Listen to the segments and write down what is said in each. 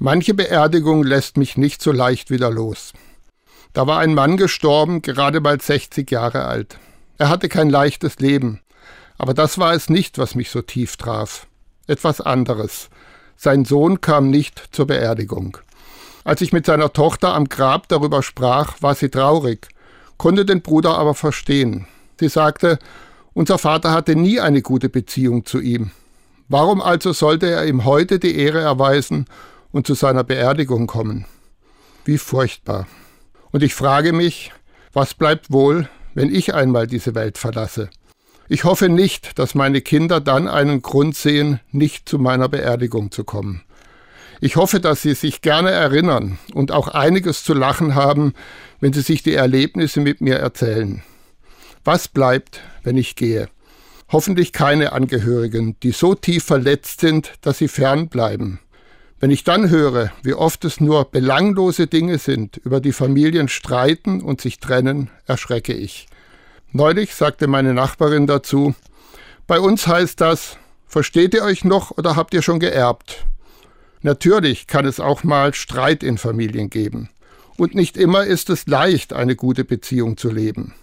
Manche Beerdigung lässt mich nicht so leicht wieder los. Da war ein Mann gestorben, gerade mal 60 Jahre alt. Er hatte kein leichtes Leben. Aber das war es nicht, was mich so tief traf. Etwas anderes. Sein Sohn kam nicht zur Beerdigung. Als ich mit seiner Tochter am Grab darüber sprach, war sie traurig, konnte den Bruder aber verstehen. Sie sagte, unser Vater hatte nie eine gute Beziehung zu ihm. Warum also sollte er ihm heute die Ehre erweisen und zu seiner Beerdigung kommen. Wie furchtbar. Und ich frage mich, was bleibt wohl, wenn ich einmal diese Welt verlasse? Ich hoffe nicht, dass meine Kinder dann einen Grund sehen, nicht zu meiner Beerdigung zu kommen. Ich hoffe, dass sie sich gerne erinnern und auch einiges zu lachen haben, wenn sie sich die Erlebnisse mit mir erzählen. Was bleibt, wenn ich gehe? Hoffentlich keine Angehörigen, die so tief verletzt sind, dass sie fernbleiben. Wenn ich dann höre, wie oft es nur belanglose Dinge sind, über die Familien streiten und sich trennen, erschrecke ich. Neulich sagte meine Nachbarin dazu, bei uns heißt das, versteht ihr euch noch oder habt ihr schon geerbt? Natürlich kann es auch mal Streit in Familien geben. Und nicht immer ist es leicht, eine gute Beziehung zu leben.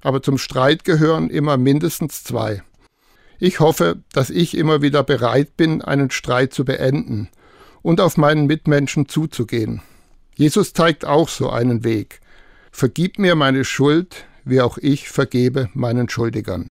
Aber zum Streit gehören immer mindestens zwei. Ich hoffe, dass ich immer wieder bereit bin, einen Streit zu beenden und auf meinen Mitmenschen zuzugehen. Jesus zeigt auch so einen Weg. Vergib mir meine Schuld, wie auch ich vergebe meinen Schuldigern.